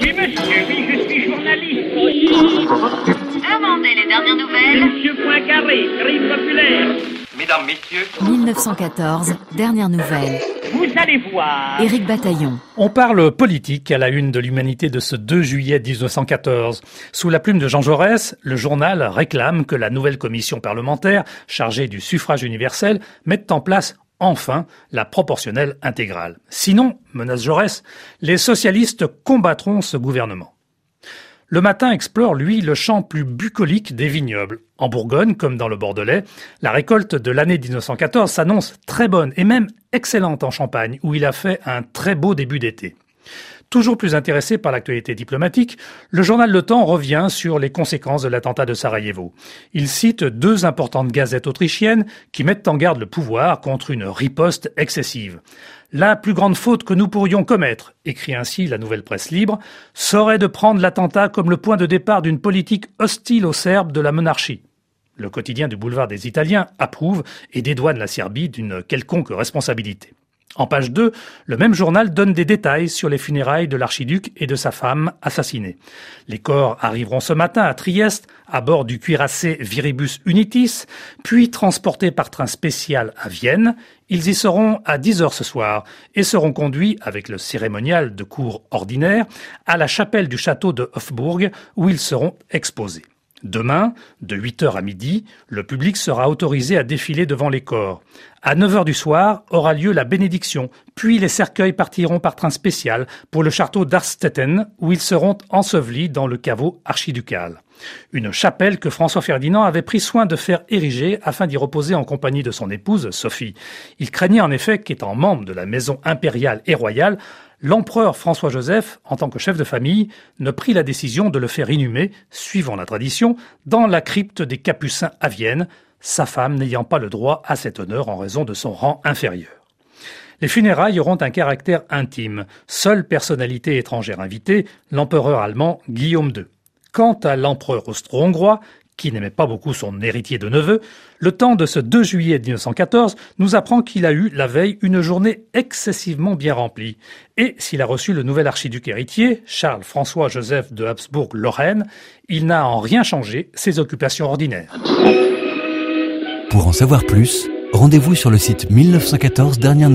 Oui, monsieur, oui, je suis journaliste. Demandez les dernières nouvelles. Monsieur Poincaré, crime populaire. Mesdames, Messieurs, 1914, dernière nouvelle. Vous allez voir. Éric Bataillon. On parle politique à la une de l'humanité de ce 2 juillet 1914. Sous la plume de Jean Jaurès, le journal réclame que la nouvelle commission parlementaire, chargée du suffrage universel, mette en place enfin la proportionnelle intégrale. Sinon, menace Jaurès, les socialistes combattront ce gouvernement. Le matin explore, lui, le champ plus bucolique des vignobles. En Bourgogne, comme dans le Bordelais, la récolte de l'année 1914 s'annonce très bonne et même excellente en Champagne, où il a fait un très beau début d'été. Toujours plus intéressé par l'actualité diplomatique, le journal Le Temps revient sur les conséquences de l'attentat de Sarajevo. Il cite deux importantes gazettes autrichiennes qui mettent en garde le pouvoir contre une riposte excessive. La plus grande faute que nous pourrions commettre, écrit ainsi la nouvelle presse libre, serait de prendre l'attentat comme le point de départ d'une politique hostile aux Serbes de la monarchie. Le quotidien du boulevard des Italiens approuve et dédouane la Serbie d'une quelconque responsabilité. En page 2, le même journal donne des détails sur les funérailles de l'archiduc et de sa femme assassinés. Les corps arriveront ce matin à Trieste à bord du cuirassé Viribus Unitis, puis transportés par train spécial à Vienne. Ils y seront à 10 heures ce soir et seront conduits, avec le cérémonial de cours ordinaire, à la chapelle du château de Hofburg où ils seront exposés. Demain, de 8h à midi, le public sera autorisé à défiler devant les corps. À 9h du soir aura lieu la bénédiction, puis les cercueils partiront par train spécial pour le château d'Arstetten où ils seront ensevelis dans le caveau archiducal. Une chapelle que François Ferdinand avait pris soin de faire ériger afin d'y reposer en compagnie de son épouse Sophie. Il craignait en effet qu'étant membre de la maison impériale et royale, l'empereur François-Joseph, en tant que chef de famille, ne prit la décision de le faire inhumer, suivant la tradition, dans la crypte des Capucins à Vienne, sa femme n'ayant pas le droit à cet honneur en raison de son rang inférieur. Les funérailles auront un caractère intime. Seule personnalité étrangère invitée, l'empereur allemand Guillaume II. Quant à l'empereur austro-hongrois, qui n'aimait pas beaucoup son héritier de neveu, le temps de ce 2 juillet 1914 nous apprend qu'il a eu la veille une journée excessivement bien remplie. Et s'il a reçu le nouvel archiduc héritier, Charles François Joseph de Habsbourg-Lorraine, il n'a en rien changé ses occupations ordinaires. Pour en savoir plus, rendez-vous sur le site 1914 dernières.